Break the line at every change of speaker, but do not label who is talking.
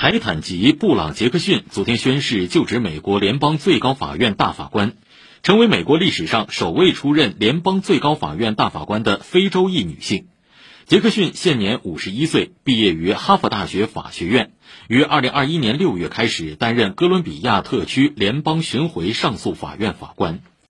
凯坦吉·布朗杰克逊昨天宣誓就职美国联邦最高法院大法官，成为美国历史上首位出任联邦最高法院大法官的非洲裔女性。杰克逊现年五十一岁，毕业于哈佛大学法学院，于二零二一年六月开始担任哥伦比亚特区联邦巡回上诉法院法官。